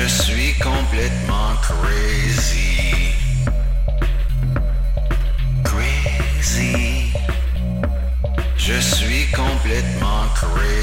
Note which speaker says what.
Speaker 1: Je suis complètement crazy. Crazy. Je suis complètement crazy.